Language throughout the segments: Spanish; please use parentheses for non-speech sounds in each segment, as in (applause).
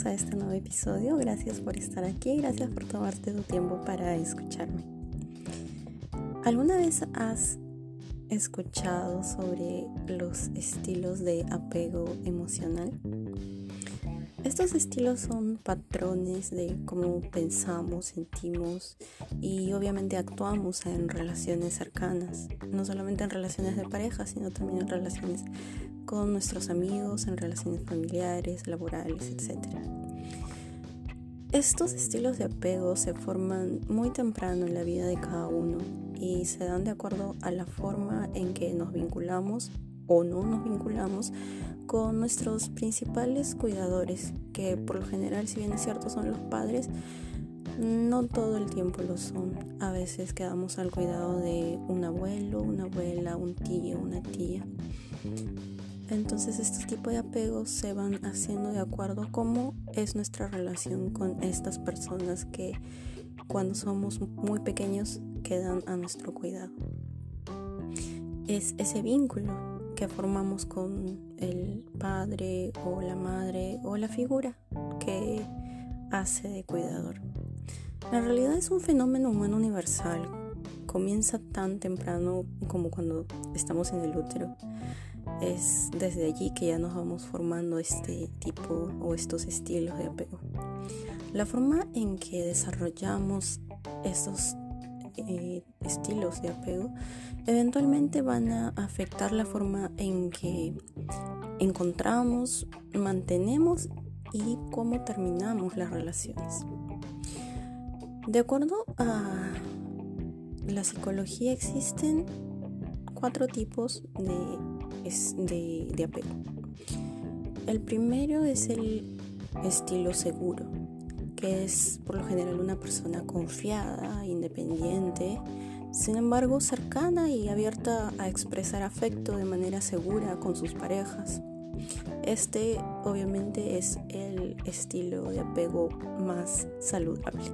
bienvenidos a este nuevo episodio. Gracias por estar aquí, gracias por tomarte tu tiempo para escucharme. ¿Alguna vez has escuchado sobre los estilos de apego emocional? Estos estilos son patrones de cómo pensamos, sentimos y obviamente actuamos en relaciones cercanas, no solamente en relaciones de pareja, sino también en relaciones con nuestros amigos, en relaciones familiares, laborales, etc. Estos estilos de apego se forman muy temprano en la vida de cada uno y se dan de acuerdo a la forma en que nos vinculamos o no nos vinculamos con nuestros principales cuidadores, que por lo general, si bien es cierto, son los padres, no todo el tiempo lo son. A veces quedamos al cuidado de un abuelo, una abuela, un tío, una tía. Entonces estos tipos de apegos se van haciendo de acuerdo a cómo es nuestra relación con estas personas que cuando somos muy pequeños quedan a nuestro cuidado. Es ese vínculo que formamos con el padre o la madre o la figura que hace de cuidador. En realidad es un fenómeno humano universal. Comienza tan temprano como cuando estamos en el útero. Es desde allí que ya nos vamos formando este tipo o estos estilos de apego. La forma en que desarrollamos estos eh, estilos de apego eventualmente van a afectar la forma en que encontramos, mantenemos y cómo terminamos las relaciones. De acuerdo a la psicología existen cuatro tipos de, de apego. El primero es el estilo seguro que es por lo general una persona confiada, independiente, sin embargo cercana y abierta a expresar afecto de manera segura con sus parejas. Este obviamente es el estilo de apego más saludable.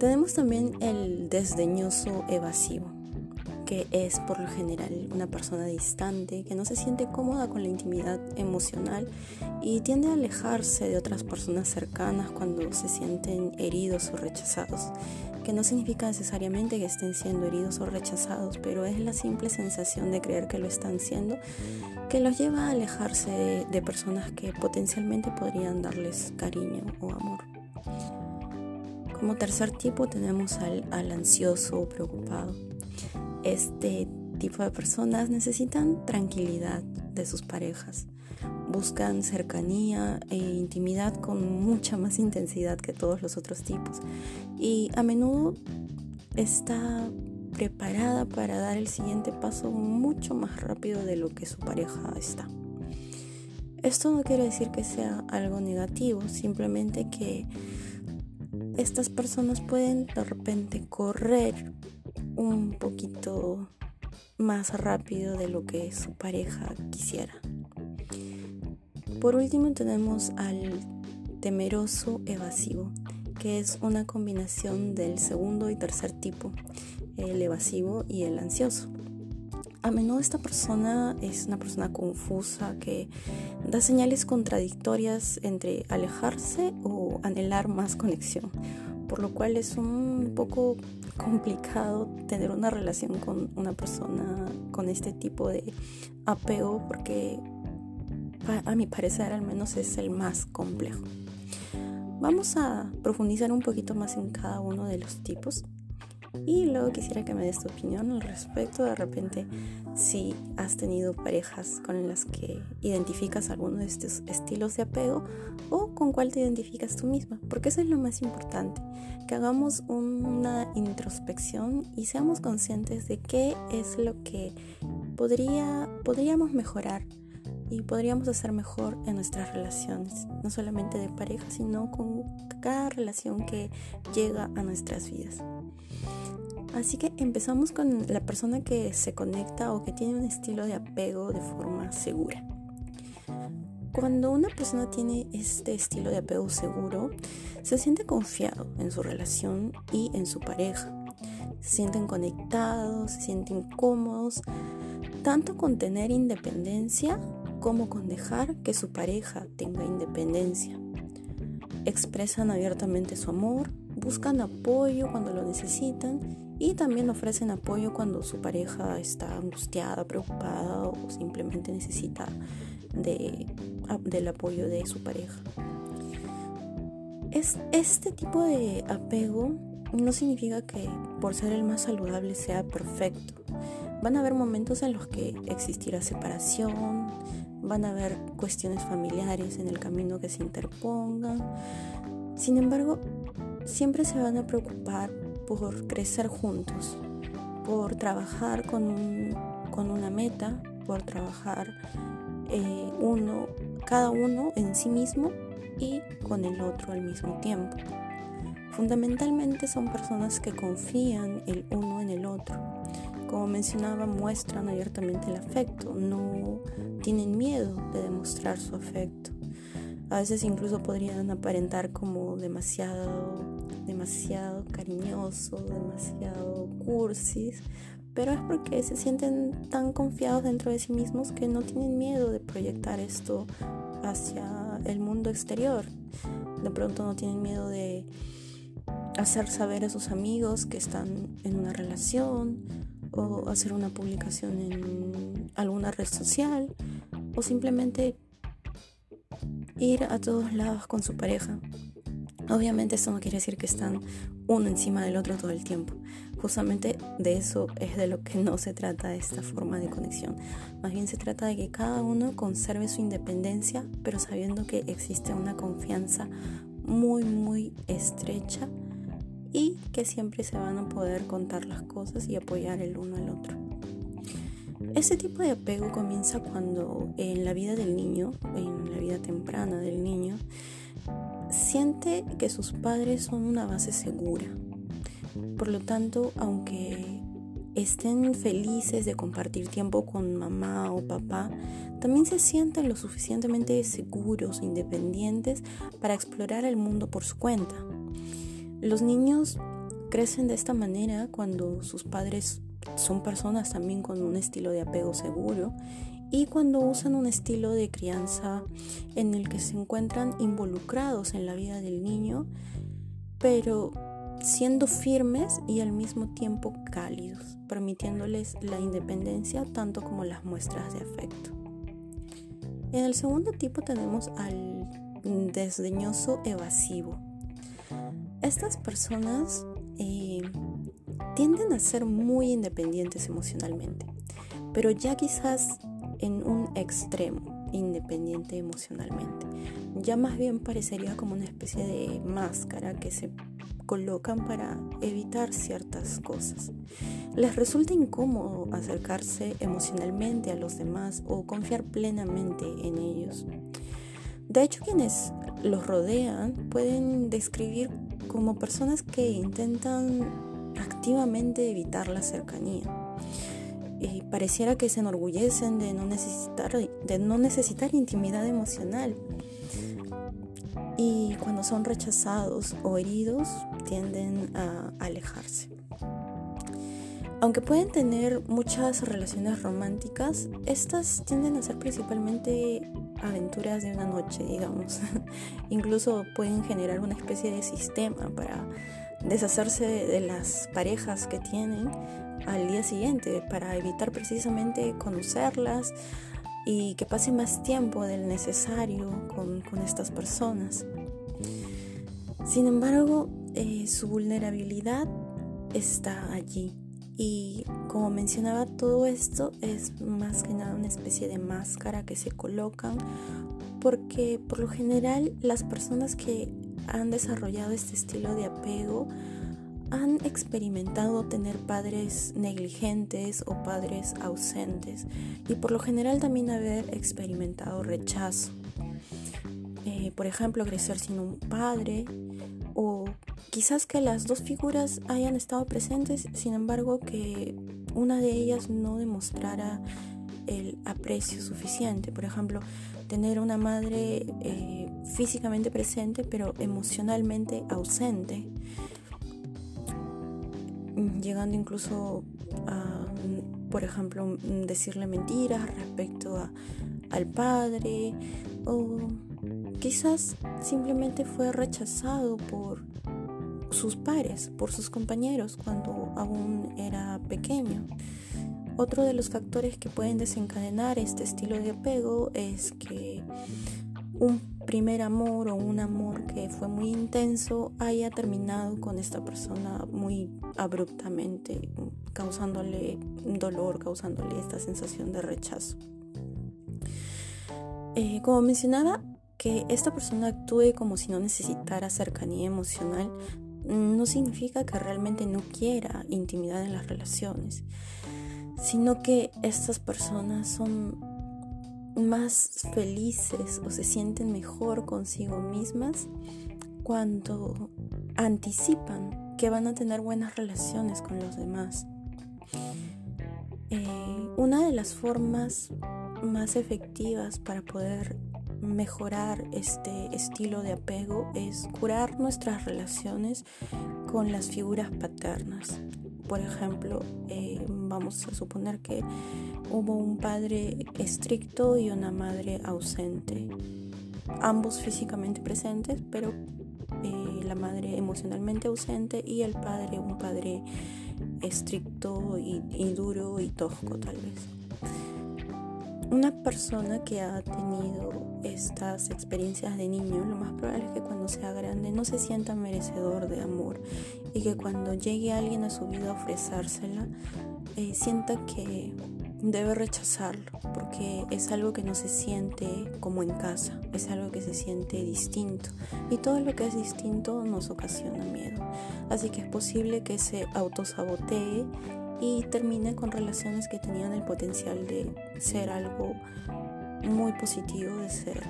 Tenemos también el desdeñoso evasivo que es por lo general una persona distante, que no se siente cómoda con la intimidad emocional y tiende a alejarse de otras personas cercanas cuando se sienten heridos o rechazados, que no significa necesariamente que estén siendo heridos o rechazados, pero es la simple sensación de creer que lo están siendo que los lleva a alejarse de, personas que potencialmente podrían darles cariño o amor. Como tercer tipo tenemos al, ansioso o preocupado este tipo de personas necesitan tranquilidad de sus parejas. Buscan cercanía e intimidad con mucha más intensidad que todos los otros tipos. Y a menudo está preparada para dar el siguiente paso mucho más rápido de lo que su pareja está. Esto no quiere decir que sea algo negativo, simplemente que estas personas pueden de repente correr un poquito más rápido de lo que su pareja quisiera. Por último tenemos al temeroso evasivo, que es una combinación del segundo y tercer tipo, el evasivo y el ansioso. A menudo esta persona es una persona confusa que da señales contradictorias entre alejarse o anhelar más conexión, por lo cual es un poco complicado tener una relación con una persona con este tipo de apego porque a mi parecer al menos es el más complejo. Vamos a profundizar un poquito más en cada uno de los tipos y luego quisiera que me des tu opinión al respecto. De repente, si has tenido parejas con las que identificas alguno de estos estilos de apego o con cuál te identificas tú misma. Porque eso es lo más importante. Que hagamos una introspección y seamos conscientes de qué es lo que podría, podríamos mejorar y podríamos hacer mejor en nuestras relaciones, no solamente de pareja, sino con cada relación que llega a nuestras vidas. Así que empezamos con la persona que se conecta o que tiene un estilo de apego de forma segura. Cuando una persona tiene este estilo de apego seguro, se siente confiado en su relación y en su pareja. Se sienten conectados, se sienten cómodos, tanto con tener independencia como con dejar que su pareja tenga independencia. Expresan abiertamente su amor, buscan apoyo cuando lo necesitan y también ofrecen apoyo cuando su pareja está angustiada, preocupada o simplemente necesita de, del apoyo de su pareja. Es, este tipo de apego no significa que por ser el más saludable sea perfecto. Van a haber momentos en los que existirá separación, van a haber cuestiones familiares en el camino que se interpongan. Sin embargo, siempre se van a preocupar por crecer juntos, por trabajar con, una meta, por trabajar eh, uno, cada uno en sí mismo y con el otro al mismo tiempo. Fundamentalmente son personas que confían el uno en el otro. Como mencionaba, muestran abiertamente el afecto, no tienen miedo de demostrar su afecto. A veces incluso podrían aparentar como demasiado, demasiado cariñosos, demasiado cursis, pero es porque se sienten tan confiados dentro de sí mismos que no tienen miedo de proyectar esto hacia el mundo exterior. De pronto no tienen miedo de hacer saber a sus amigos que están en una relación o hacer una publicación en alguna red social o simplemente ir a todos lados con su pareja. Obviamente esto no quiere decir que están uno encima del otro todo el tiempo. Justamente de eso es de lo que no se trata esta forma de conexión. Más bien se trata de que cada uno conserve su independencia, pero sabiendo que existe una confianza muy, muy estrecha y que siempre se van a poder contar las cosas y apoyar el uno al otro. Este tipo de apego comienza cuando en la vida del niño, en la vida temprana del niño, siente que sus padres son una base segura. Por lo tanto, aunque estén felices de compartir tiempo con mamá o papá, también se sienten lo suficientemente seguros independientes para explorar el mundo por su cuenta. Los niños crecen de esta manera cuando sus padres son personas también con un estilo de apego seguro y cuando usan un estilo de crianza en el que se encuentran involucrados en la vida del niño, pero siendo firmes y al mismo tiempo cálidos, permitiéndoles la independencia tanto como las muestras de afecto. En el segundo tipo tenemos al desdeñoso evasivo. Estas personas eh, tienden a ser muy independientes emocionalmente, pero ya quizás en un extremo independiente emocionalmente. Ya más bien parecería como una especie de máscara que se colocan para evitar ciertas cosas. Les resulta incómodo acercarse emocionalmente a los demás o confiar plenamente en ellos. De hecho, quienes los rodean pueden describir como personas que intentan activamente evitar la cercanía. Y pareciera que se enorgullecen de no necesitar, de no necesitar intimidad emocional. Y cuando son rechazados o heridos, tienden a alejarse. Aunque pueden tener muchas relaciones románticas, estas tienden a ser principalmente aventuras de una noche, digamos. (laughs) Incluso pueden generar una especie de sistema para deshacerse de las parejas que tienen al día siguiente, para evitar precisamente conocerlas y que pase más tiempo del necesario con, estas personas. Sin embargo, eh, su vulnerabilidad está allí y como mencionaba, todo esto es más que nada una especie de máscara que se colocan porque por lo general las personas que han desarrollado este estilo de apego han experimentado tener padres negligentes o padres ausentes y por lo general también haber experimentado rechazo. Eh, por ejemplo, crecer sin un padre o quizás que las dos figuras hayan estado presentes, sin embargo que una de ellas no demostrara el aprecio suficiente. Por ejemplo, tener una madre eh, físicamente presente pero emocionalmente ausente, llegando incluso a, por ejemplo, decirle mentiras respecto al padre o quizás simplemente fue rechazado por sus pares, por sus compañeros cuando aún era pequeño. Otro de los factores que pueden desencadenar este estilo de apego es que un primer amor o un amor que fue muy intenso haya terminado con esta persona muy abruptamente, causándole dolor, causándole esta sensación de rechazo. Eh, como mencionaba, que esta persona actúe como si no necesitara cercanía emocional no significa que realmente no quiera intimidad en las relaciones, sino que estas personas son más felices o se sienten mejor consigo mismas cuando anticipan que van a tener buenas relaciones con los demás. Eh, una de las formas más efectivas para poder mejorar este estilo de apego es curar nuestras relaciones con las figuras paternas. Por ejemplo, eh, vamos a suponer que hubo un padre estricto y una madre ausente, ambos físicamente presentes, pero eh, la madre emocionalmente ausente y el padre un padre estricto y, y duro y tosco tal vez. Una persona que ha tenido estas experiencias de niño, lo más probable es que cuando sea grande no se sienta merecedor de amor y que cuando llegue alguien a su vida a ofrecérsela, eh, sienta que debe rechazarlo porque es algo que no se siente como en casa, es algo que se siente distinto y todo lo que es distinto nos ocasiona miedo. Así que es posible que se autosabotee y termine con relaciones que tenían el potencial de ser algo muy positivo, de ser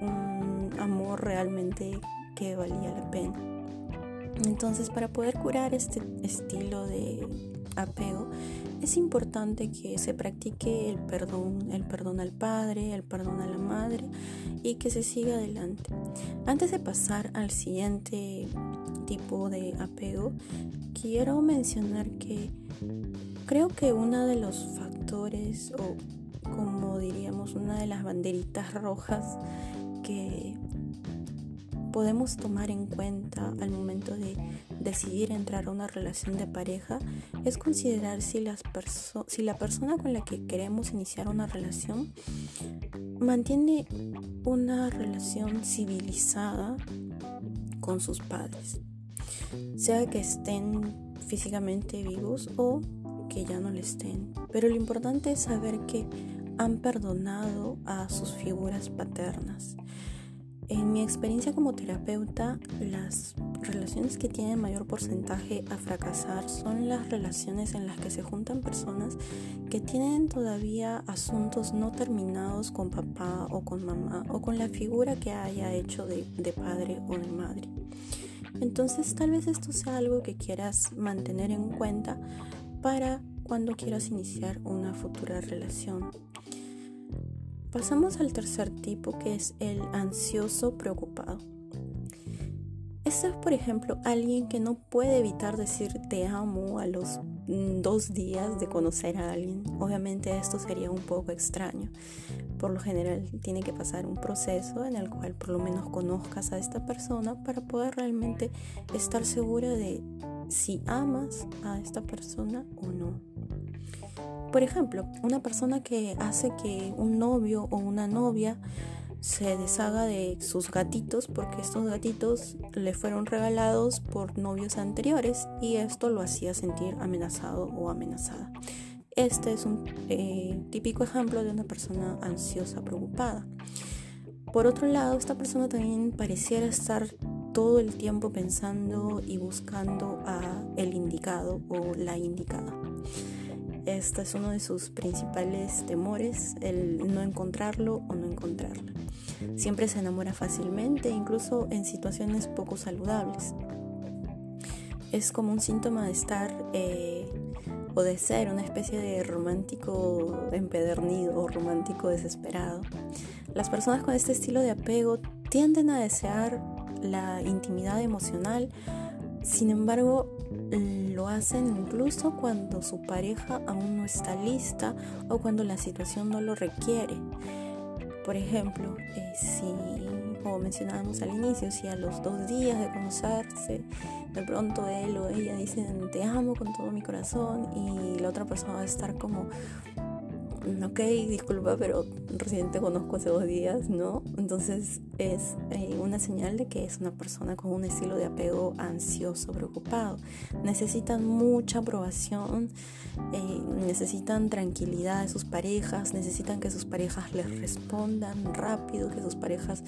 un amor realmente que valía la pena. Entonces, para poder curar este estilo de apego, es importante que se practique el perdón, el perdón al padre, el perdón a la madre y que se siga adelante. Antes de pasar al siguiente tipo de apego, quiero mencionar que creo que uno de los factores o como diríamos una de las banderitas rojas que podemos tomar en cuenta al momento de decidir entrar a una relación de pareja es considerar si, las si la persona con la que queremos iniciar una relación mantiene una relación civilizada con sus padres, sea que estén físicamente vivos o que ya no le estén. Pero lo importante es saber que han perdonado a sus figuras paternas. En mi experiencia como terapeuta, las relaciones que tienen mayor porcentaje a fracasar son las relaciones en las que se juntan personas que tienen todavía asuntos no terminados con papá o con mamá o con la figura que haya hecho de, de padre o de madre. Entonces tal vez esto sea algo que quieras mantener en cuenta para cuando quieras iniciar una futura relación. Pasamos al tercer tipo que es el ansioso preocupado. Este es, por ejemplo, alguien que no puede evitar decir te amo a los dos días de conocer a alguien. Obviamente esto sería un poco extraño. Por lo general tiene que pasar un proceso en el cual por lo menos conozcas a esta persona para poder realmente estar segura de si amas a esta persona o no. Por ejemplo, una persona que hace que un novio o una novia se deshaga de sus gatitos porque estos gatitos le fueron regalados por novios anteriores y esto lo hacía sentir amenazado o amenazada. Este es un eh, típico ejemplo de una persona ansiosa, preocupada. Por otro lado, esta persona también pareciera estar todo el tiempo pensando y buscando a el indicado o la indicada. Este es uno de sus principales temores, el no encontrarlo o no encontrarla. Siempre se enamora fácilmente, incluso en situaciones poco saludables. Es como un síntoma de estar eh, o de ser una especie de romántico empedernido o romántico desesperado. Las personas con este estilo de apego tienden a desear la intimidad emocional, sin embargo, lo hacen incluso cuando su pareja aún no está lista o cuando la situación no lo requiere. Por ejemplo, eh, si, como mencionábamos al inicio, si a los dos días de conocerse, de pronto él o ella dicen te amo con todo mi corazón y la otra persona va a estar como ok, disculpa, pero recién te conozco hace dos días, ¿no? Entonces es eh, una señal de que es una persona con un estilo de apego ansioso, preocupado. Necesitan mucha aprobación, eh, necesitan tranquilidad de sus parejas, necesitan que sus parejas les respondan rápido, que sus parejas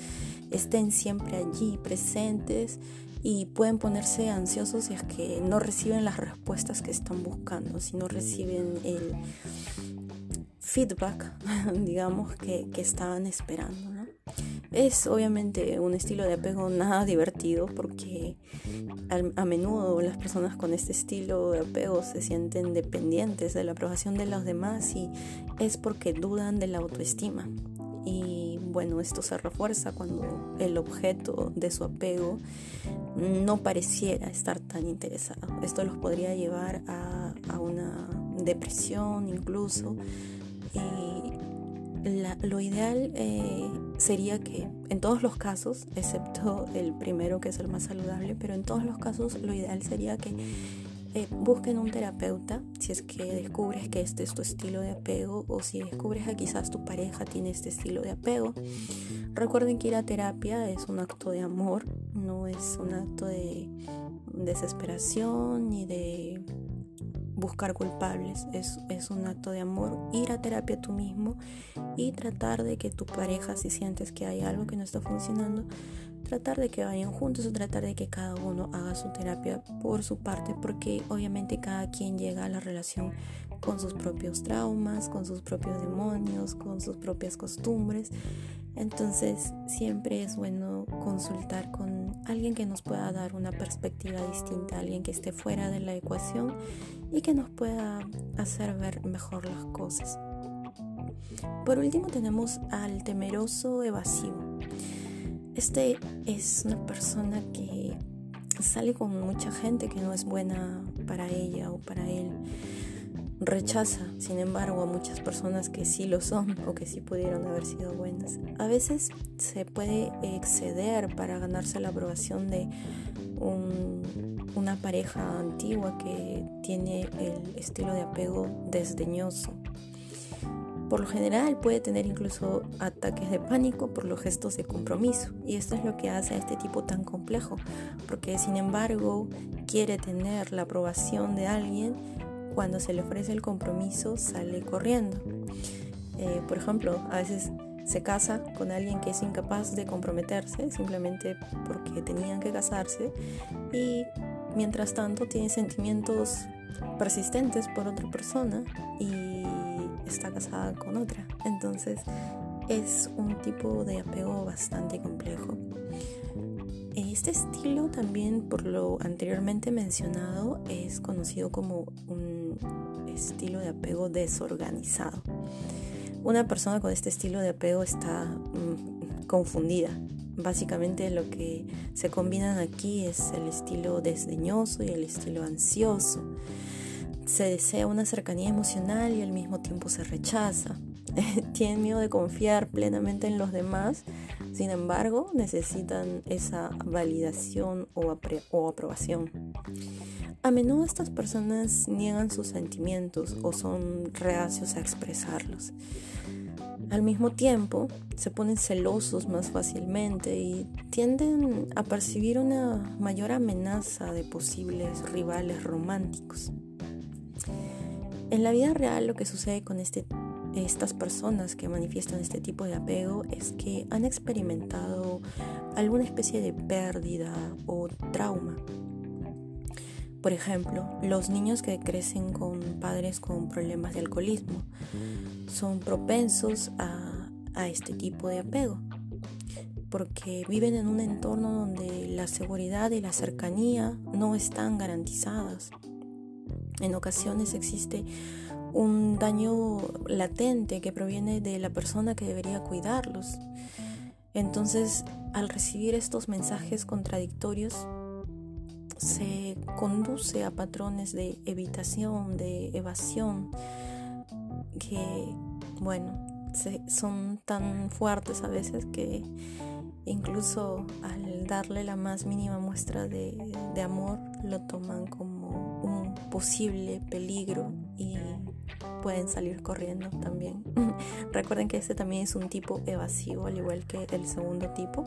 estén siempre allí presentes y pueden ponerse ansiosos si es que no reciben las respuestas que están buscando, si no reciben el feedback, (laughs) digamos, que, estaban esperando. ¿no? Es obviamente un estilo de apego nada divertido porque a, menudo las personas con este estilo de apego se sienten dependientes de la aprobación de los demás y es porque dudan de la autoestima. Y bueno, esto se refuerza cuando el objeto de su apego no pareciera estar tan interesado. Esto los podría llevar a, a una depresión incluso lo ideal eh, sería que en todos los casos, excepto el primero que es el más saludable, pero en todos los casos lo ideal sería que eh, busquen un terapeuta si es que descubres que este es tu estilo de apego o si descubres que quizás tu pareja tiene este estilo de apego. Recuerden que ir a terapia es un acto de amor, no es un acto de desesperación ni de buscar culpables, es, es, un acto de amor, ir a terapia tú mismo y tratar de que tu pareja, si sientes que hay algo que no está funcionando, tratar de que vayan juntos o tratar de que cada uno haga su terapia por su parte, porque obviamente cada quien llega a la relación con sus propios traumas, con sus propios demonios, con sus propias costumbres. Entonces siempre es bueno consultar con alguien que nos pueda dar una perspectiva distinta, alguien que esté fuera de la ecuación y que nos pueda hacer ver mejor las cosas. Por último tenemos al temeroso evasivo. Este es una persona que sale con mucha gente que no es buena para ella o para él rechaza, sin embargo, a muchas personas que sí lo son o que sí pudieron haber sido buenas. A veces se puede exceder para ganarse la aprobación de una pareja antigua que tiene el estilo de apego desdeñoso. Por lo general puede tener incluso ataques de pánico por los gestos de compromiso y esto es lo que hace a este tipo tan complejo, porque sin embargo quiere tener la aprobación de alguien cuando se le ofrece el compromiso sale corriendo. Eh, por ejemplo, a veces se casa con alguien que es incapaz de comprometerse simplemente porque tenían que casarse y mientras tanto tiene sentimientos persistentes por otra persona y está casada con otra. Entonces es un tipo de apego bastante complejo. Este estilo también, por lo anteriormente mencionado, es conocido como un estilo de apego desorganizado. Una persona con este estilo de apego está mm, confundida. Básicamente lo que se combinan aquí es el estilo desdeñoso y el estilo ansioso. Se desea una cercanía emocional y al mismo tiempo se rechaza. Tienen miedo de confiar plenamente en los demás sin embargo, necesitan esa validación o, aprobación. A menudo estas personas niegan sus sentimientos o son reacios a expresarlos. Al mismo tiempo, se ponen celosos más fácilmente y tienden a percibir una mayor amenaza de posibles rivales románticos. En la vida real lo que sucede con este estas personas que manifiestan este tipo de apego es que han experimentado alguna especie de pérdida o trauma. Por ejemplo, los niños que crecen con padres con problemas de alcoholismo son propensos a, este tipo de apego porque viven en un entorno donde la seguridad y la cercanía no están garantizadas. En ocasiones existe un daño latente que proviene de la persona que debería cuidarlos. Entonces, al recibir estos mensajes contradictorios, se conduce a patrones de evitación, de evasión, que, bueno, son tan fuertes a veces que incluso al darle la más mínima muestra de, de amor lo toman como un posible peligro y pueden salir corriendo también. (laughs) Recuerden que este también es un tipo evasivo, al igual que el segundo tipo.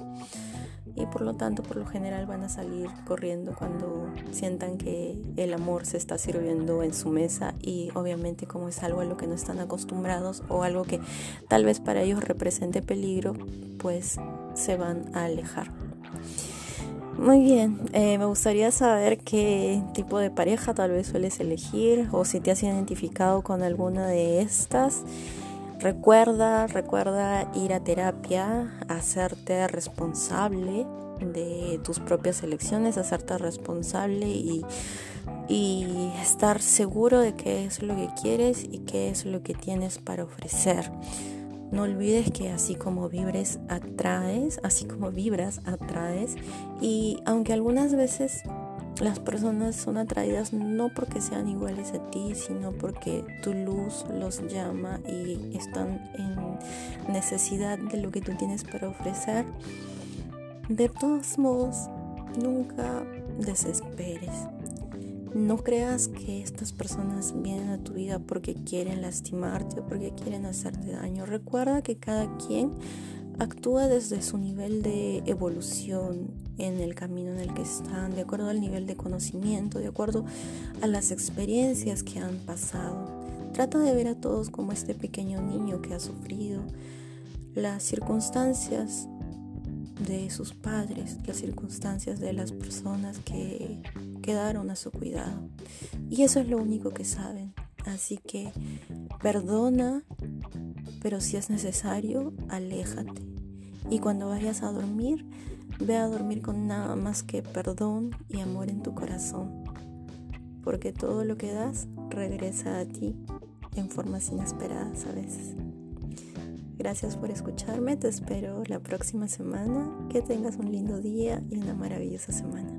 Y por lo tanto, por lo general van a salir corriendo cuando sientan que el amor se está sirviendo en su mesa y obviamente como es algo a lo que no están acostumbrados o algo que tal vez para ellos represente peligro, pues se van a alejar. Muy bien, eh, me gustaría saber qué tipo de pareja tal vez sueles elegir o si te has identificado con alguna de estas. Recuerda, recuerda ir a terapia, hacerte responsable de tus propias elecciones, hacerte responsable y, y estar seguro de qué es lo que quieres y qué es lo que tienes para ofrecer. No olvides que así como vibres atraes, así como vibras atraes y aunque algunas veces las personas son atraídas no porque sean iguales a ti, sino porque tu luz los llama y están en necesidad de lo que tú tienes para ofrecer. De todos modos, nunca desesperes. No creas que estas personas vienen a tu vida porque quieren lastimarte o porque quieren hacerte daño. Recuerda que cada quien actúa desde su nivel de evolución en el camino en el que están, de acuerdo al nivel de conocimiento, de acuerdo a las experiencias que han pasado. Trata de ver a todos como este pequeño niño que ha sufrido las circunstancias de sus padres, las circunstancias de las personas que quedaron a su cuidado. Y eso es lo único que saben. Así que perdona, pero si es necesario, aléjate. Y cuando vayas a dormir, ve a dormir con nada más que perdón y amor en tu corazón. Porque todo lo que das regresa a ti en formas inesperadas a veces. Gracias por escucharme, te espero la próxima semana. Que tengas un lindo día y una maravillosa semana.